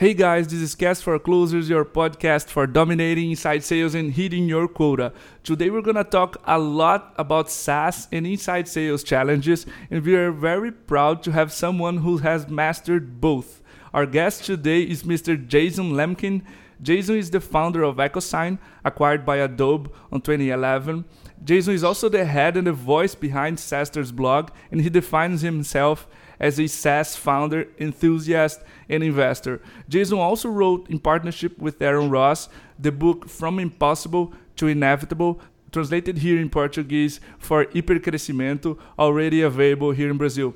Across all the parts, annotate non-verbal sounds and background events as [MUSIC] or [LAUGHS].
Hey guys, this is Cast for Closers, your podcast for dominating inside sales and hitting your quota. Today we're gonna talk a lot about SaaS and inside sales challenges, and we are very proud to have someone who has mastered both. Our guest today is Mr. Jason Lemkin. Jason is the founder of EchoSign, acquired by Adobe on 2011. Jason is also the head and the voice behind SaaStr's blog, and he defines himself as a SaaS founder, enthusiast, and investor. Jason also wrote, in partnership with Aaron Ross, the book From Impossible to Inevitable, translated here in Portuguese for Hipercrescimento, already available here in Brazil.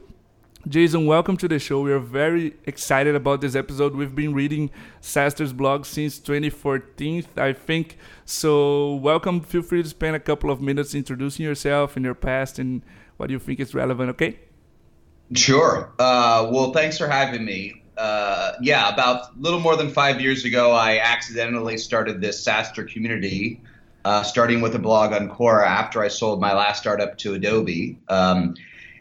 Jason, welcome to the show. We are very excited about this episode. We've been reading SaaStr's blog since 2014, I think. So, welcome. Feel free to spend a couple of minutes introducing yourself and your past and what you think is relevant, okay? Sure. Uh, well, thanks for having me. Uh, yeah, about a little more than five years ago, I accidentally started this SaaStr community, uh, starting with a blog on Quora after I sold my last startup to Adobe. Um,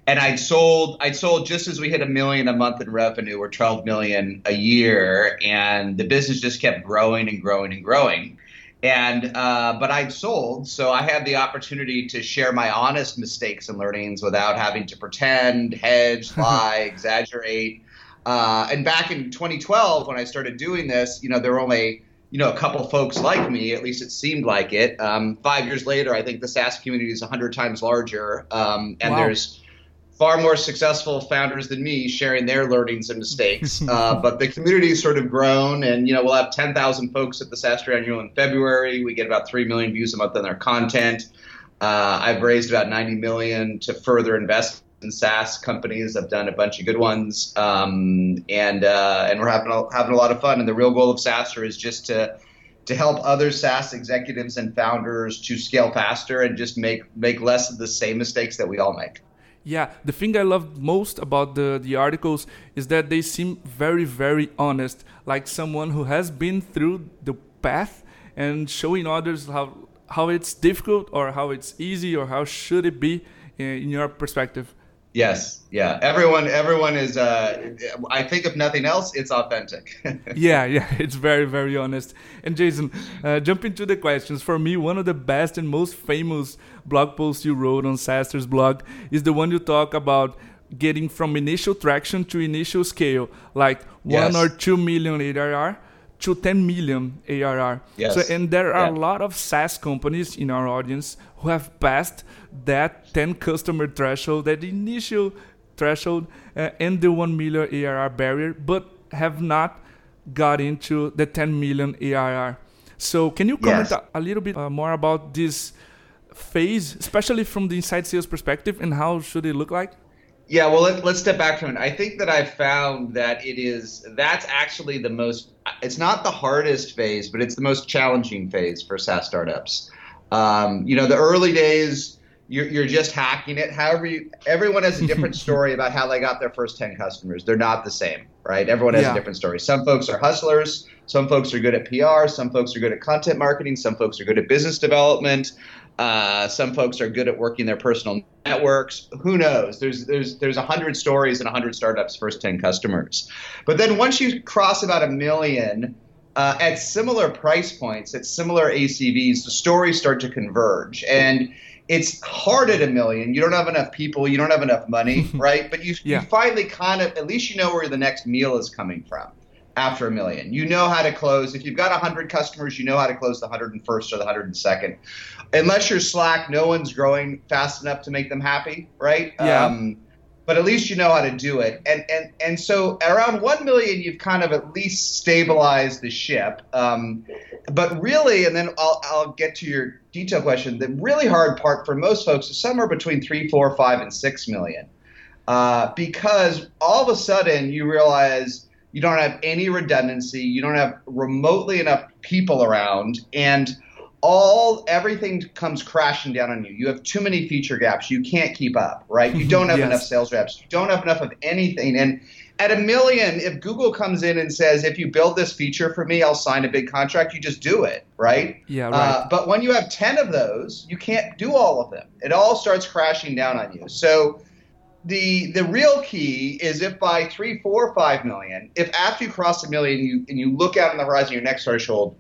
and I'd sold, I'd sold just as we hit a million a month in revenue, or 12 million a year, and the business just kept growing and growing and growing and uh, but I'd sold, so I had the opportunity to share my honest mistakes and learnings without having to pretend, hedge, [LAUGHS] lie, exaggerate. Uh, and back in 2012, when I started doing this, you know, there were only you know a couple folks like me. At least it seemed like it. Um, five years later, I think the SaaS community is 100 times larger, um, and wow. there's far more successful founders than me sharing their learnings and mistakes. [LAUGHS] uh, but the community's sort of grown, and you know we'll have 10,000 folks at the SaaStr Annual in February. We get about three million views a month on their content. Uh, I've raised about 90 million to further invest in SaaS companies. I've done a bunch of good ones, um, and uh, and we're having a, having a lot of fun. And the real goal of SaaStr is just to to help other SaaS executives and founders to scale faster and just make make less of the same mistakes that we all make. Yeah, the thing I love most about the, the articles is that they seem very, very honest, like someone who has been through the path and showing others how how it's difficult or how it's easy or how should it be in, in your perspective. Yes, yeah. Everyone, everyone is. Uh, I think if nothing else, it's authentic. [LAUGHS] yeah, yeah. [LAUGHS] It's very, very honest. And Jason, uh, jump into the questions. For me, one of the best and most famous blog posts you wrote on SaaStr's blog is the one you talk about getting from initial traction to initial scale, like one yes. or two million ARR to 10 million ARR. Yes. So, and there are yeah. a lot of SaaS companies in our audience who have passed that 10 customer threshold, that initial threshold, uh, and the 1 million ARR barrier, but have not got into the 10 million ARR. So, can you comment yes. a, a, little bit uh, more about this phase, especially from the inside sales perspective, and how should it look like? Yeah, well, let, us step back from it. I think that I've found that it is that's actually the most. It's not the hardest phase, but it's the most challenging phase for SaaS startups. Um, you know, the early days, you're, you're just hacking it. However, you, everyone has a different [LAUGHS] story about how they got their first 10 customers. They're not the same, right? Everyone has yeah. a different story. Some folks are hustlers. Some folks are good at PR. Some folks are good at content marketing. Some folks are good at business development. Uh, some folks are good at working their personal networks. Who knows? There's there's there's a hundred stories and a hundred startups first ten customers. But then once you cross about a million, uh, at similar price points, at similar ACVs, the stories start to converge. And it's hard at a million. You don't have enough people, you don't have enough money, [LAUGHS] right? But you, yeah. you finally kind of, at least you know where the next meal is coming from after a million. You know how to close. If you've got 100 customers, you know how to close the 101st or the 102nd. Unless you're Slack, no one's growing fast enough to make them happy, right? Yeah. Um, but at least you know how to do it. And and and so around one million, you've kind of at least stabilized the ship. Um, but really, and then I'll I'll get to your detail question. The really hard part for most folks is somewhere between three, four, five, and six million, uh, because all of a sudden you realize you don't have any redundancy, you don't have remotely enough people around, and all everything comes crashing down on you. You have too many feature gaps. You can't keep up, right? You don't have [LAUGHS] yes. enough sales reps. You don't have enough of anything. And at a million, if Google comes in and says, if you build this feature for me, I'll sign a big contract, you just do it, right? Yeah, right. Uh, but when you have 10 of those, you can't do all of them. It all starts crashing down on you. So the the real key is if by three, four, five million, if after you cross a million, you and you look out on the horizon, your next threshold,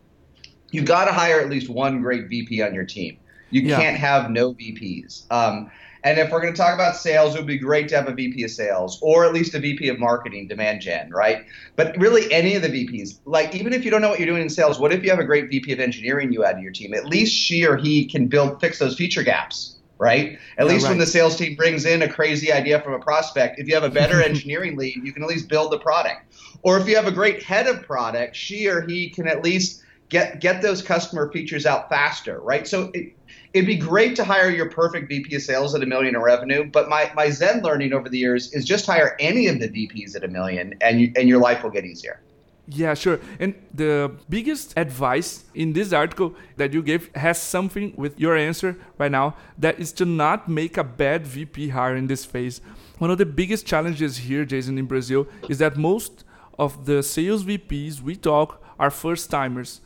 you got to hire at least one great VP on your team. You yeah. can't have no VPs. Um, and if we're going to talk about sales, it would be great to have a VP of sales or at least a VP of marketing, demand gen, right? But really, any of the VPs, like even if you don't know what you're doing in sales, what if you have a great VP of engineering you add to your team? At least she or he can build, fix those feature gaps, right? At least right. when the sales team brings in a crazy idea from a prospect, if you have a better [LAUGHS] engineering lead, you can at least build the product. Or if you have a great head of product, she or he can at least get get those customer features out faster, right? So it, it'd be great to hire your perfect VP of sales at a million in revenue, but my, my Zen learning over the years is just hire any of the VPs at a million and you, and your life will get easier. Yeah, sure. And the biggest advice in this article that you gave has something with your answer right now that is to not make a bad VP hire in this phase. One of the biggest challenges here, Jason, in Brazil, is that most of the sales VPs we talk are first timers.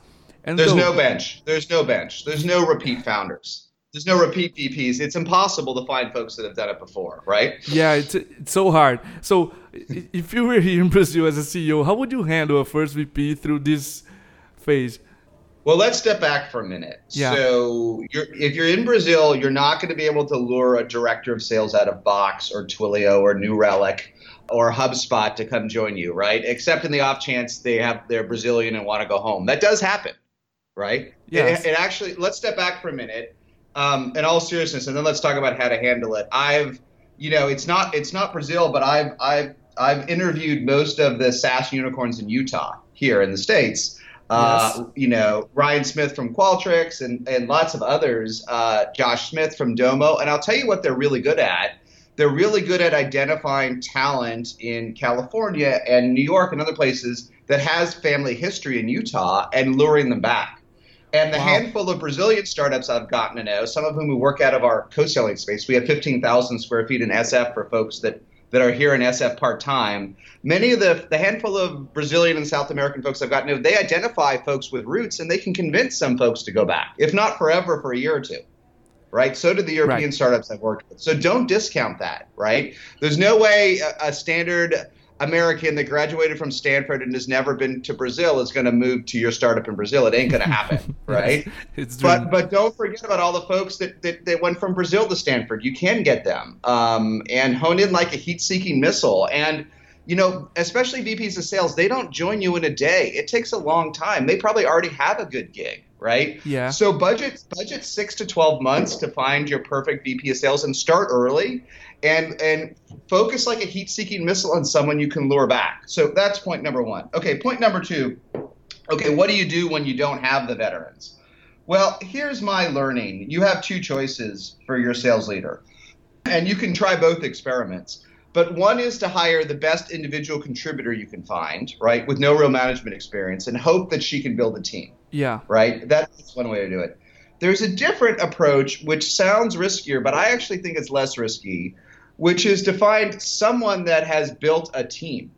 And there's no bench. There's no bench. There's no repeat founders. There's no repeat VPs. It's impossible to find folks that have done it before, right? Yeah, it's, it's so hard. So, if you were here in Brazil as a CEO, how would you handle a first VP through this phase? Well, let's step back for a minute. Yeah. So, you're, if you're in Brazil, you're not going to be able to lure a director of sales out of Box or Twilio or New Relic or HubSpot to come join you, right? Except in the off chance they have they're Brazilian and want to go home. That does happen right? Yeah. It, it, actually, let's step back for a minute. Um, in all seriousness, and then let's talk about how to handle it. I've, you know, it's not it's not Brazil, but I've I've I've interviewed most of the SaaS unicorns in Utah here in the states. Uh, yes. you know, Ryan Smith from Qualtrics and, and lots of others, uh, Josh Smith from Domo. And I'll tell you what they're really good at. They're really good at identifying talent in California and New York and other places that has family history in Utah and luring them back. And the wow. handful of Brazilian startups I've gotten to know, some of whom we work out of our co-selling space, we have 15,000 square feet in SF for folks that, that are here in SF part time. Many of the the handful of Brazilian and South American folks I've gotten to know, they identify folks with roots, and they can convince some folks to go back, if not forever, for a year or two. Right. So did the European right. startups I've worked with. So don't discount that. Right. There's no way a, a standard American that graduated from Stanford and has never been to Brazil is going to move to your startup in Brazil. It ain't going [LAUGHS] to happen, right? it's but but don't forget about all the folks that, that, that went from Brazil to Stanford. You can get them um, and hone in like a heat-seeking missile. And you know, especially VPs of sales, they don't join you in a day. It takes a long time. They probably already have a good gig, right? Yeah. So budget budget six to twelve months to find your perfect VP of sales and start early and and focus like a heat-seeking missile on someone you can lure back. So that's point number one. Okay, point number two. Okay, what do you do when you don't have the veterans? Well, here's my learning. You have two choices for your sales leader, and you can try both experiments. But one is to hire the best individual contributor you can find, right, with no real management experience, and hope that she can build a team. Yeah. Right. That's one way to do it. There's a different approach, which sounds riskier, but I actually think it's less risky, which is to find someone that has built a team,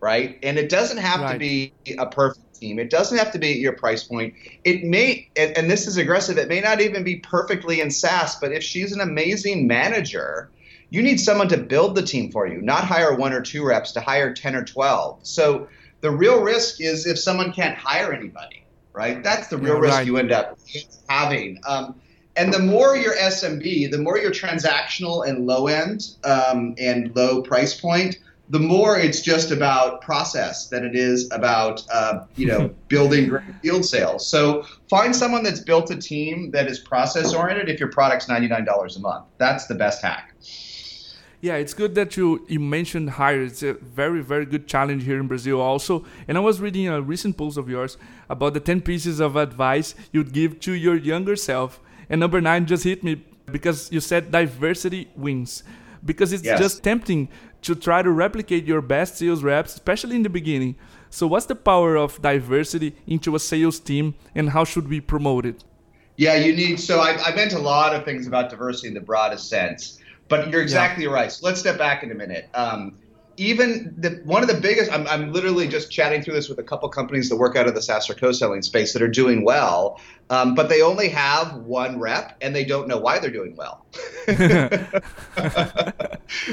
right? And it doesn't have right. to be a perfect team. It doesn't have to be at your price point. It may, and, and this is aggressive, it may not even be perfectly in SaaS, but if she's an amazing manager, you need someone to build the team for you, not hire one or two reps, to hire 10 or 12. So the real risk is if someone can't hire anybody, right? That's the real yeah, risk right. you end up having. Um, and the more your SMB, the more your transactional and low end um, and low price point, the more it's just about process than it is about uh, you know [LAUGHS] building great field sales. So find someone that's built a team that is process oriented. If your product's ninety nine dollars a month, that's the best hack. Yeah, it's good that you, you mentioned hire. It's a very, very good challenge here in Brazil also. And I was reading a recent post of yours about the 10 pieces of advice you'd give to your younger self and number nine just hit me because you said diversity wins. Because it's yes. just tempting to try to replicate your best sales reps, especially in the beginning. So, what's the power of diversity into a sales team, and how should we promote it? Yeah, you need. So, I, I meant a lot of things about diversity in the broadest sense, but you're exactly yeah. right. So, let's step back in a minute. Um, even the, one of the biggest, I'm, I'm literally just chatting through this with a couple companies that work out of the SaaStr co-selling space that are doing well, um, but they only have one rep and they don't know why they're doing well. [LAUGHS]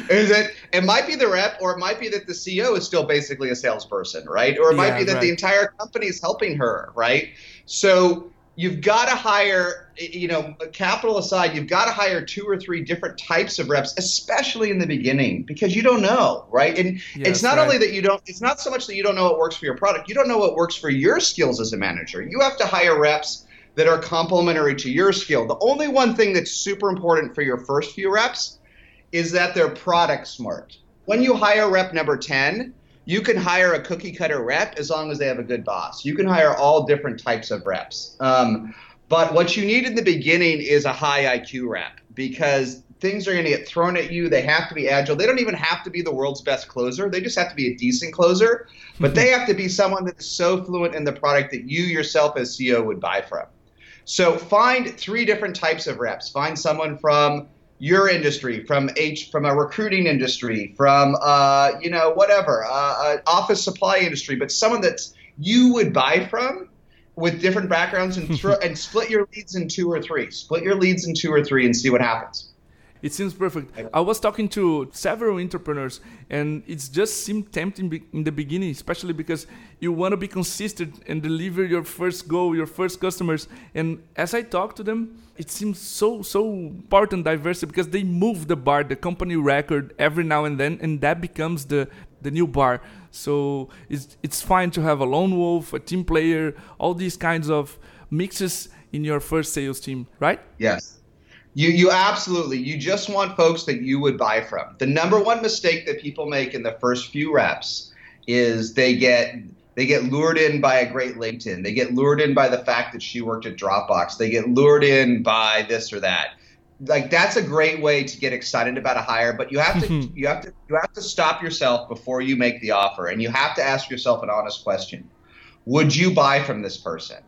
Is it? It might be the rep, or it might be that the CEO is still basically a salesperson, right? Or it might yeah, be that right. the entire company is helping her, right? So you've got to hire, you know, capital aside, you've got to hire two or three different types of reps, especially in the beginning, because you don't know, right? And yes, it's not right. only that you don't, it's not so much that you don't know what works for your product, you don't know what works for your skills as a manager. You have to hire reps that are complementary to your skill. The only one thing that's super important for your first few reps is that they're product smart. When you hire rep number 10, you can hire a cookie cutter rep as long as they have a good boss. You can hire all different types of reps. Um, but what you need in the beginning is a high IQ rep because things are going to get thrown at you. They have to be agile. They don't even have to be the world's best closer. They just have to be a decent closer. But they have to be someone that is so fluent in the product that you yourself as CEO would buy from. So find three different types of reps. Find someone from your industry, from H, from a recruiting industry, from uh, you know whatever, uh, uh, office supply industry, but someone that you would buy from with different backgrounds and [LAUGHS] throw, and split your leads in two or three. Split your leads in two or three and see what happens. It seems perfect. I was talking to several entrepreneurs, and it just seemed tempting in the beginning, especially because you want to be consistent and deliver your first goal, your first customers. And as I talk to them, it seems so so important diversity because they move the bar, the company record every now and then, and that becomes the the new bar. So it's it's fine to have a lone wolf, a team player, all these kinds of mixes in your first sales team, right? Yes. You, you absolutely, you just want folks that you would buy from. The number one mistake that people make in the first few reps is they get they get lured in by a great LinkedIn. They get lured in by the fact that she worked at Dropbox. They get lured in by this or that. Like that's a great way to get excited about a hire, but you have to mm-hmm. you have to you have to stop yourself before you make the offer and you have to ask yourself an honest question. Would you buy from this person?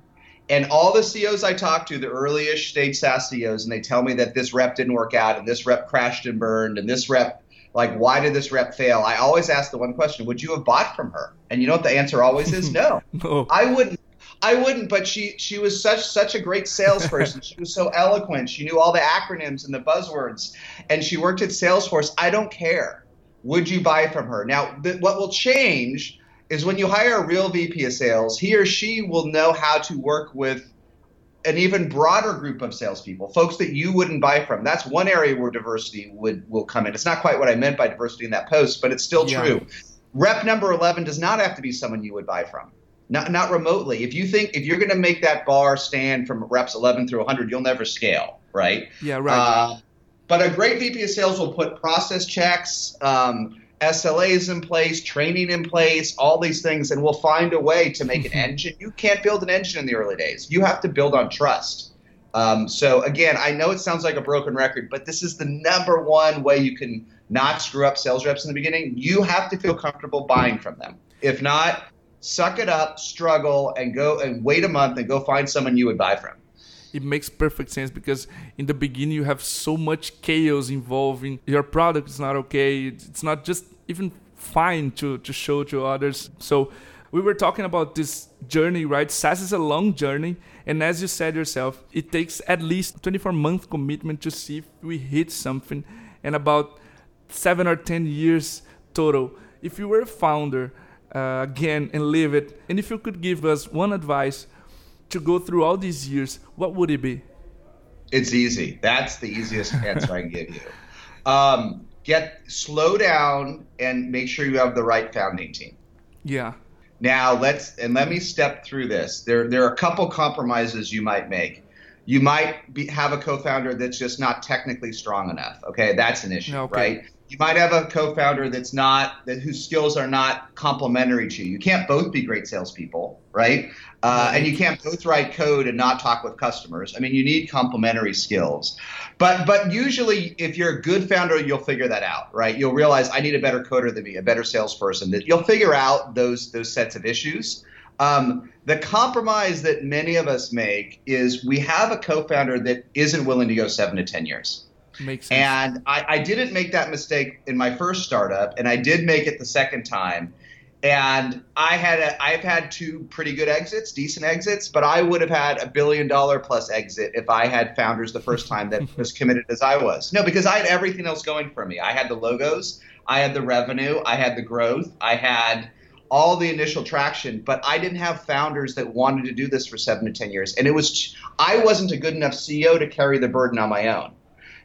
And all the CEOs I talk to, the early-ish stage SaaS CEOs, and they tell me that this rep didn't work out, and this rep crashed and burned, and this rep, like, why did this rep fail? I always ask the one question: Would you have bought from her? And you know what the answer always is? [LAUGHS] No, no. I wouldn't. I wouldn't, but she she was such such a great salesperson. she was so [LAUGHS] eloquent. She knew all the acronyms and the buzzwords, and she worked at Salesforce. I don't care. Would you buy from her? Now, th- what will change is when you hire a real VP of sales, he or she will know how to work with an even broader group of salespeople, folks that you wouldn't buy from. That's one area where diversity would will come in. It's not quite what I meant by diversity in that post, but it's still yeah. true. Rep number 11 does not have to be someone you would buy from. Not, not remotely. If you think if you're going to make that bar stand from reps 11 through 100, you'll never scale, right? Yeah, right. Uh, but a great VP of sales will put process checks, um, SLAs in place, training in place, all these things, and we'll find a way to make an engine. You can't build an engine in the early days. You have to build on trust. Um, so again, I know it sounds like a broken record, but this is the number one way you can not screw up sales reps in the beginning. You have to feel comfortable buying from them. If not, suck it up, struggle, and go and wait a month and go find someone you would buy from it makes perfect sense because in the beginning you have so much chaos involving. Your product is not okay. It's not just even fine to, to show to others. So we were talking about this journey right? SaaS is a long journey. And as you said yourself it takes at least 24 month commitment to see if we hit something. And about seven or 10 years total. If you were a founder uh, again and live it and if you could give us one advice to go through all these years, what would it be? It's easy. That's the easiest answer I can give you. Um, get slow down and make sure you have the right founding team. Yeah. Now let's and let me step through this. There there are a couple compromises you might make. You might be, have a co-founder that's just not technically strong enough. Okay, that's an issue, okay. right? You might have a co-founder that's not that whose skills are not complementary to you. You can't both be great salespeople, right? Uh, and you can't both write code and not talk with customers. I mean, you need complementary skills. But but usually, if you're a good founder, you'll figure that out, right? You'll realize I need a better coder than me, a better salesperson. That you'll figure out those those sets of issues. Um, the compromise that many of us make is we have a co-founder that isn't willing to go seven to ten years. Makes sense. And I, I didn't make that mistake in my first startup, and I did make it the second time. And I had a, I've had two pretty good exits, decent exits, but I would have had a billion dollar plus exit if I had founders the first time that [LAUGHS] was committed as I was. No, because I had everything else going for me. I had the logos, I had the revenue, I had the growth, I had all the initial traction, but I didn't have founders that wanted to do this for seven to ten years, and it was I wasn't a good enough CEO to carry the burden on my own.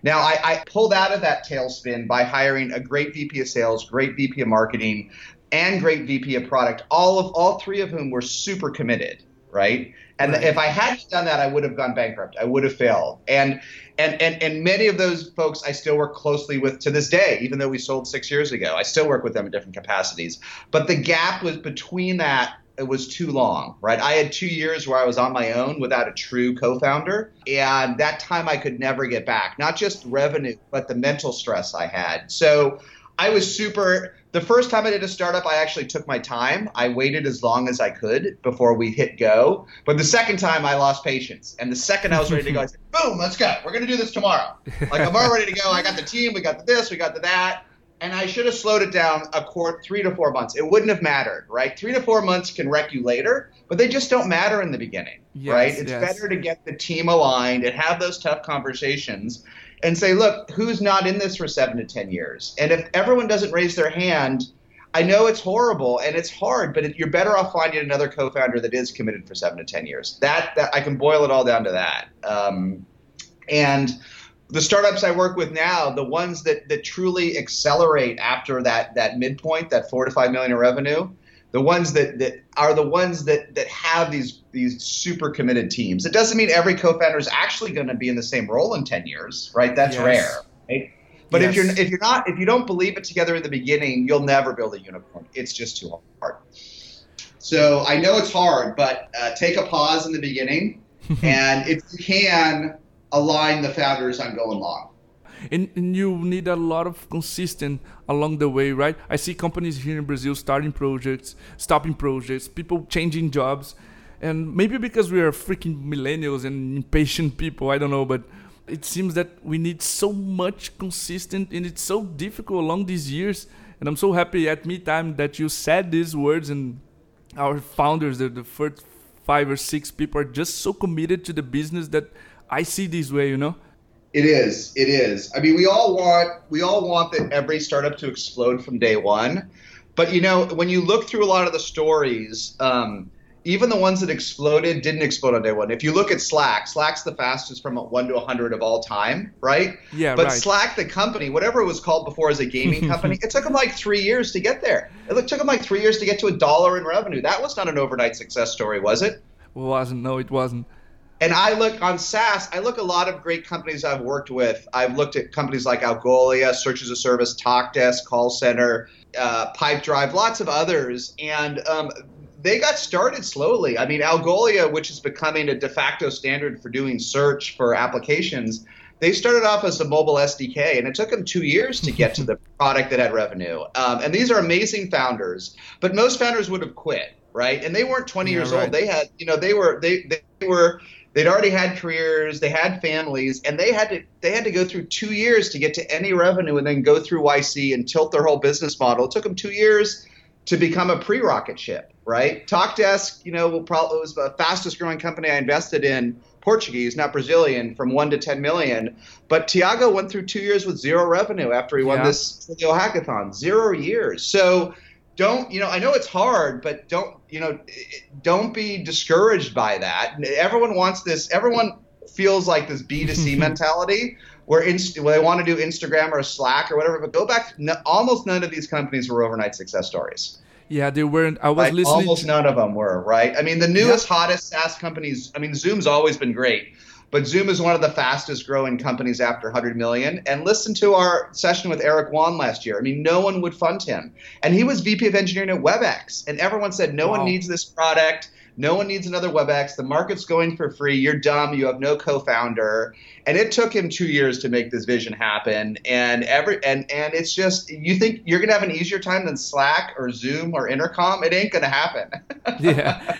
Now I, I pulled out of that tailspin by hiring a great VP of sales, great VP of marketing, and great VP of product. All of all three of whom were super committed, right? And right. if I hadn't done that, I would have gone bankrupt. I would have failed. And and and and many of those folks I still work closely with to this day, even though we sold six years ago. I still work with them in different capacities. But the gap was between that it was too long, right? I had two years where I was on my own without a true co-founder, and that time I could never get back. Not just revenue, but the mental stress I had. So I was super the first time I did a startup, I actually took my time. I waited as long as I could before we hit go. But the second time, I lost patience. And the second I was ready to go, I said, [LAUGHS] boom, let's go. We're going to do this tomorrow. Like, I'm all ready to go. I got the team. We got the this. We got the that. And I should have slowed it down a quarter, three to four months. It wouldn't have mattered, right? Three to four months can wreck you later, but they just don't matter in the beginning, yes, right? It's yes. better to get the team aligned and have those tough conversations and say, look, who's not in this for seven to 10 years? And if everyone doesn't raise their hand, I know it's horrible and it's hard, but it, you're better off finding another co-founder that is committed for seven to 10 years. That, that I can boil it all down to that. Um, and the startups I work with now, the ones that, that truly accelerate after that, that midpoint, that four to five million in revenue, the ones that, that are the ones that, that have these these super committed teams. It doesn't mean every co-founder is actually going to be in the same role in 10 years, right? That's yes. rare. Right? But yes. if you're if you're not if you don't believe it together in the beginning, you'll never build a unicorn. It's just too hard. So I know it's hard, but uh, take a pause in the beginning, [LAUGHS] and if you can, align the founders on going long and, and you need a lot of consistent along the way right? I see companies here in brazil starting projects stopping projects people changing jobs. And maybe because we are freaking millennials and impatient people i don't know but it seems that we need so much consistent and it's so difficult along these years. And i'm so happy at me time that you said these words and our founders the, the first five or six people are just so committed to the business that i see this way you know it is. It is. I mean, we all want we all want that every startup to explode from day one, but you know, when you look through a lot of the stories, um, even the ones that exploded didn't explode on day one. If you look at Slack, Slack's the fastest from one to 100 of all time, right? Yeah, But right. Slack, the company, whatever it was called before as a gaming [LAUGHS] company, it took them like three years to get there. It took them like three years to get to a dollar in revenue. That was not an overnight success story, was it? It wasn't. No, it wasn't and I look on SaaS, I look a lot of great companies I've worked with. I've looked at companies like Algolia, Search as a Service, TalkDesk, Call Center, uh, Pipedrive, lots of others. And um, they got started slowly. I mean, Algolia, which is becoming a de facto standard for doing search for applications, they started off as a mobile SDK, and it took them two years to get to the [LAUGHS] product that had revenue. Um, and these are amazing founders, but most founders would have quit, right? And they weren't 20 yeah, years right. old. They had, you know, they were they they were they'd already had careers, they had families, and they had to they had to go through two years to get to any revenue and then go through YC and tilt their whole business model. It took them two years to become a pre-rocket ship, right? TalkDesk, you know, will probably was the fastest growing company I invested in, Portuguese, not Brazilian, from one to ten million. But Tiago went through two years with zero revenue after he won yeah. this hackathon, zero years. So don't you know i know it's hard but don't you know don't be discouraged by that. Everyone wants this everyone feels like this b2c [LAUGHS] mentality where, inst- where they want to do instagram or slack or whatever but go back no, almost none of these companies were overnight success stories. Yeah they weren't i was listening almost to- none of them were right? I mean the newest yeah. hottest saas companies i mean zoom's always been great but Zoom is one of the fastest growing companies after 100 million. And listen to our session with Eric Yuan last year. I mean, no one would fund him. And he was VP of engineering at WebEx. And everyone said, no wow. one needs this product. No one needs another WebEx. The market's going for free. You're dumb. You have no co-founder. And it took him two years to make this vision happen. And every and and it's just you think you're gonna have an easier time than Slack or Zoom or Intercom. It ain't gonna happen. [LAUGHS] yeah,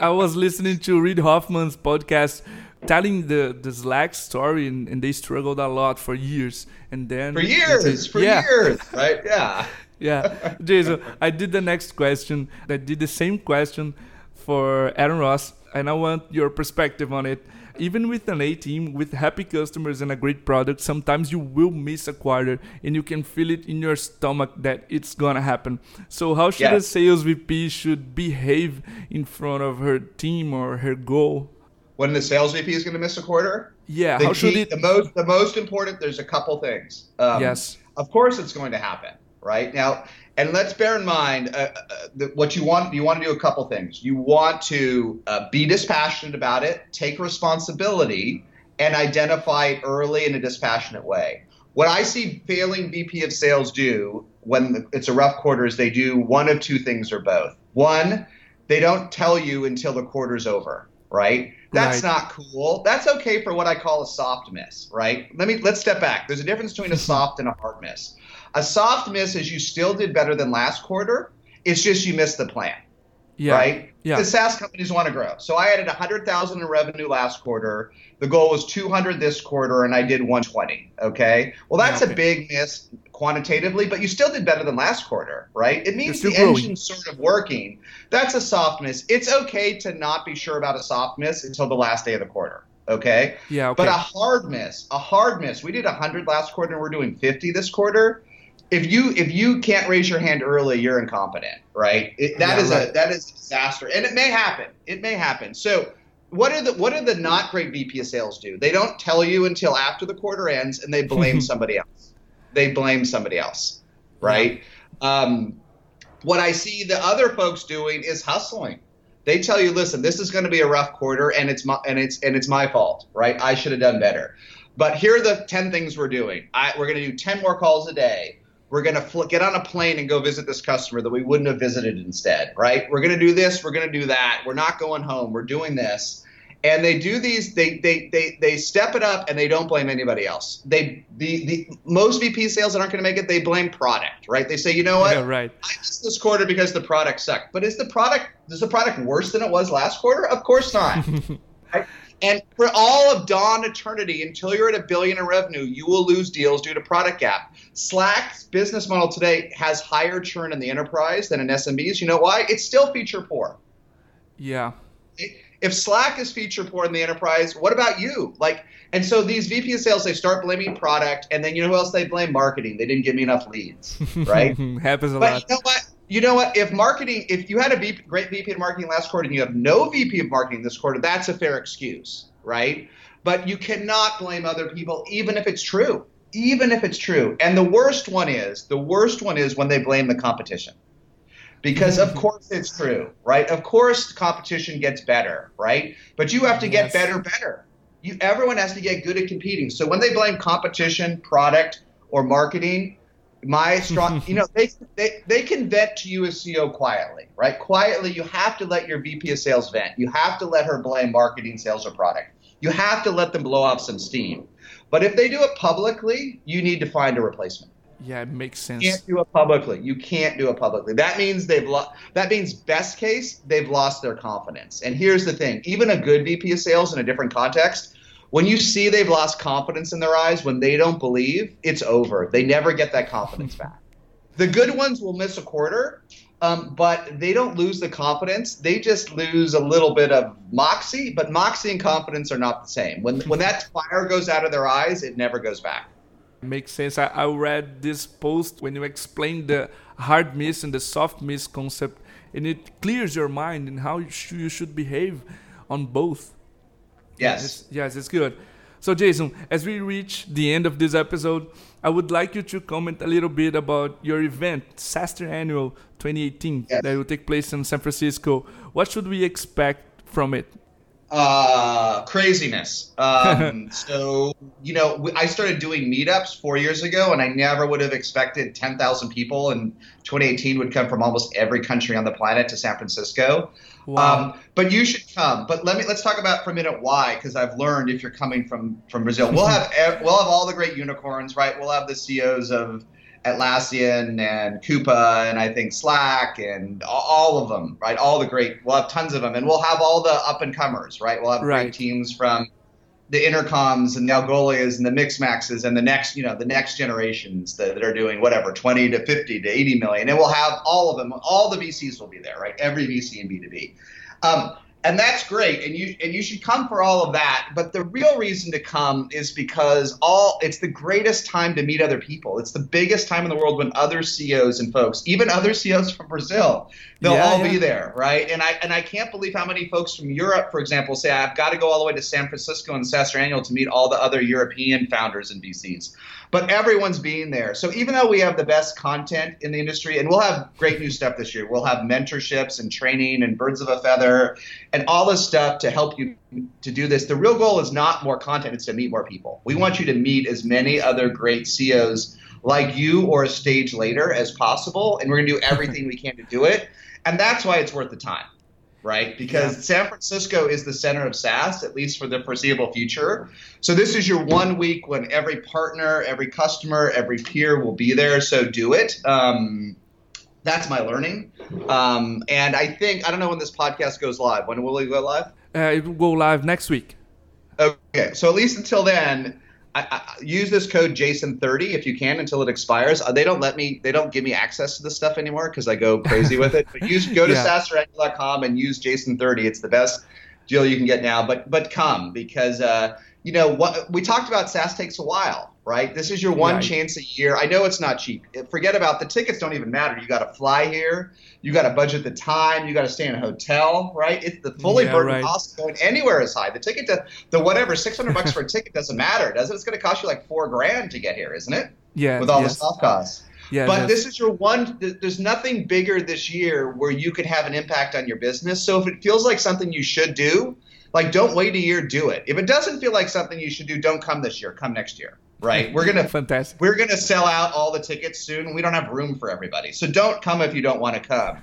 I was listening to Reid Hoffman's podcast telling the the Slack story, and, and they struggled a lot for years, and then for years, for yeah. years, right? Yeah. [LAUGHS] yeah, Jason. I did the next question. I did the same question for Aaron Ross, and I want your perspective on it. Even with an A team, with happy customers and a great product, sometimes you will miss a quarter and you can feel it in your stomach that it's gonna happen. So how should yes. a sales VP should behave in front of her team or her goal? When the sales VP is gonna miss a quarter? Yeah, the how key, should it the most the most important there's a couple things. Um, yes. Of course it's going to happen, right? Now and let's bear in mind uh, uh, what you want. You want to do a couple things. You want to uh, be dispassionate about it, take responsibility, and identify it early in a dispassionate way. What I see failing VP of sales do when it's a rough quarter is they do one of two things or both. One, they don't tell you until the quarter's over, right? That's right. not cool. That's okay for what I call a soft miss, right? Let me let's step back. There's a difference between a [LAUGHS] soft and a hard miss. A soft miss is you still did better than last quarter. It's just you missed the plan. Yeah. Right? Yeah. The SaaS companies want to grow. So I added 100,000 in revenue last quarter. The goal was 200 this quarter, and I did 120. Okay. Well, that's okay. a big miss quantitatively, but you still did better than last quarter, right? It means the growing. engine's sort of working. That's a soft miss. It's okay to not be sure about a soft miss until the last day of the quarter. Okay. Yeah. Okay. But a hard miss, a hard miss. We did 100 last quarter, and we're doing 50 this quarter if you if you can't raise your hand early, you're incompetent, right? It, that yeah, is right. a that is a disaster, and it may happen. It may happen. So, what are the what do the not great VP of sales do? They don't tell you until after the quarter ends, and they blame somebody else. They blame somebody else, right? Yeah. Um, what I see the other folks doing is hustling. They tell you, listen, this is going to be a rough quarter, and it's my and it's and it's my fault, right? I should have done better. But here are the ten things we're doing. I, we're going to do ten more calls a day we're going to fl- get on a plane and go visit this customer that we wouldn't have visited instead, right? We're going to do this, we're going to do that. We're not going home. We're doing this. And they do these they they they they step it up and they don't blame anybody else. They the the most VP sales that aren't going to make it, they blame product, right? They say, "You know what? Yeah, right. I missed this quarter because the product sucked." But is the product is the product worse than it was last quarter? Of course not. [LAUGHS] And for all of dawn eternity, until you're at a billion in revenue, you will lose deals due to product gap. Slack's business model today has higher churn in the enterprise than in SMBs. You know why? It's still feature poor. Yeah. If Slack is feature poor in the enterprise, what about you? Like, and so these VP of sales, they start blaming product, and then you know who else they blame? Marketing. They didn't give me enough leads, [LAUGHS] right? Happens a but lot. You know what? You know what? If marketing, if you had a VP, great VP of marketing last quarter and you have no VP of marketing this quarter, that's a fair excuse, right? But you cannot blame other people, even if it's true, even if it's true. And the worst one is the worst one is when they blame the competition, because of course it's true, right? Of course competition gets better, right? But you have to get yes. better, better. You, everyone has to get good at competing. So when they blame competition, product, or marketing, my strong [LAUGHS] you know they, they they can vent to you as ceo quietly right? Quietly you have to let your vp of sales vent. You have to let her blame marketing sales or product. You have to let them blow off some steam. But if they do it publicly you need to find a replacement. Yeah it makes sense. you can't do it publicly. You can't do it publicly. That means they've lost that means best case they've lost their confidence. And here's the thing. Even a good vp of sales in a different context when you see they've lost confidence in their eyes, when they don't believe, it's over. They never get that confidence back. [LAUGHS] The good ones will miss a quarter, um, but they don't lose the confidence. They just lose a little bit of moxie, but moxie and confidence are not the same. When, when that [LAUGHS] fire goes out of their eyes, it never goes back. Makes sense. I, I read this post when you explained the hard miss and the soft miss concept, and it clears your mind and how you, sh- you should behave on both. Yes. It's, yes, it's good. So, Jason, as we reach the end of this episode, I would like you to comment a little bit about your event, SaaStr Annual 2018, yes. that will take place in San Francisco. What should we expect from it? Uh, craziness. Um, [LAUGHS] so, you know, I started doing meetups four years ago, and I never would have expected 10,000 people in 2018 would come from almost every country on the planet to San Francisco. Wow. Um, but you should come. But let me let's talk about for a minute why, because I've learned if you're coming from from Brazil, we'll [LAUGHS] have we'll have all the great unicorns, right? We'll have the CEOs of Atlassian and Coupa and I think Slack and all of them, right? All the great. We'll have tons of them, and we'll have all the up and comers, right? We'll have right. great teams from the intercoms and the Algolias and the Mixmaxes and the next, you know, the next generations that, that, are doing whatever, 20 to 50 to 80 million. And we'll have all of them, all the VCs will be there, right? Every VC in B2B. Um, and that's great and you and you should come for all of that but the real reason to come is because all it's the greatest time to meet other people. It's the biggest time in the world when other ceos and folks even other ceos from brazil they'll yeah, all yeah. be there right? And i and i can't believe how many folks from europe for example say i've got to go all the way to san francisco and SaaStr annual to meet all the other european founders and vcs but everyone's being there. So even though we have the best content in the industry, and we'll have great new stuff this year, we'll have mentorships and training and birds of a feather and all this stuff to help you to do this. The real goal is not more content; it's to meet more people. We want you to meet as many other great CEOs like you or a stage later as possible, and we're to do everything we can to do it. And that's why it's worth the time right? Because yeah. San Francisco is the center of SaaS, at least for the foreseeable future. So this is your one week when every partner, every customer, every peer will be there. So do it. Um, that's my learning. Um, and I think, I don't know when this podcast goes live. When will it go live? Uh, it will go live next week. Okay. So at least until then, I, I, use this code Jason30 if you can until it expires. Uh, they don't let me, they don't give me access to this stuff anymore because I go crazy with it. But use go to [LAUGHS] yeah. SaaStrAnnual.com and use Jason30. It's the best deal you can get now. But but come because uh, you know what we talked about. SaaS takes a while right? This is your one right. chance a year. I know it's not cheap. Forget about the tickets; don't even matter. You got to fly here. You got to budget the time. You got to stay in a hotel, right? It's the fully yeah, burdened right. cost going anywhere is high. The ticket, to, the whatever, six hundred bucks for a ticket doesn't matter, does it? It's going to cost you like four grand to get here, isn't it? Yeah. With all yes. the soft costs. Yeah, but this is your one. There's nothing bigger this year where you could have an impact on your business. So if it feels like something you should do, like don't wait a year, do it. If it doesn't feel like something you should do, don't come this year. Come next year right? We're gonna [LAUGHS] fantastic. We're gonna sell out all the tickets soon. We don't have room for everybody, so don't come if you don't want to come.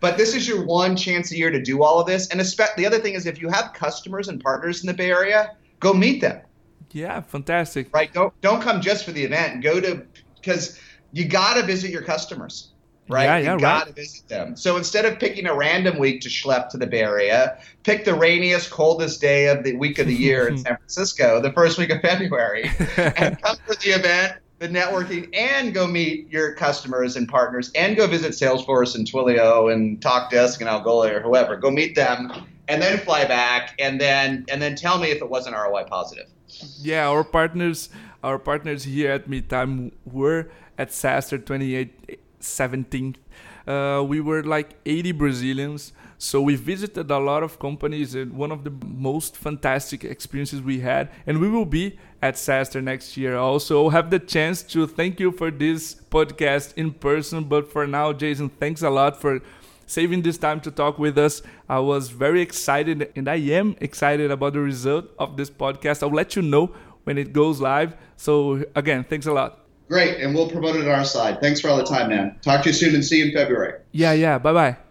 But this is your one chance a year to do all of this. And the other thing is, if you have customers and partners in the Bay Area, go meet them. Yeah, fantastic. Right? Don't don't come just for the event. Go to because you got to visit your customers right? Yeah, yeah, you got to visit them. So instead of picking a random week to schlep to the Bay Area, pick the rainiest, coldest day of the week of the year in [LAUGHS] San Francisco, the first week of February, [LAUGHS] and come for the event, the networking, and go meet your customers and partners, and go visit Salesforce and Twilio and TalkDesk and Algolia or whoever. Go meet them, and then fly back, and then and then tell me if it wasn't ROI positive. Yeah, our partners, our partners here at Meetime were at SaaStr 28 17th. Uh, we were like 80 Brazilians. So we visited a lot of companies and one of the most fantastic experiences we had. And we will be at SaaStr next year. Also have the chance to thank you for this podcast in person. But for now, Jason, thanks a lot for saving this time to talk with us. I was very excited and I am excited about the result of this podcast. I'll let you know when it goes live. So again, thanks a lot. Great, and we'll promote it on our side. Thanks for all the time, man. Talk to you soon and see you in February. Yeah, yeah. Bye bye.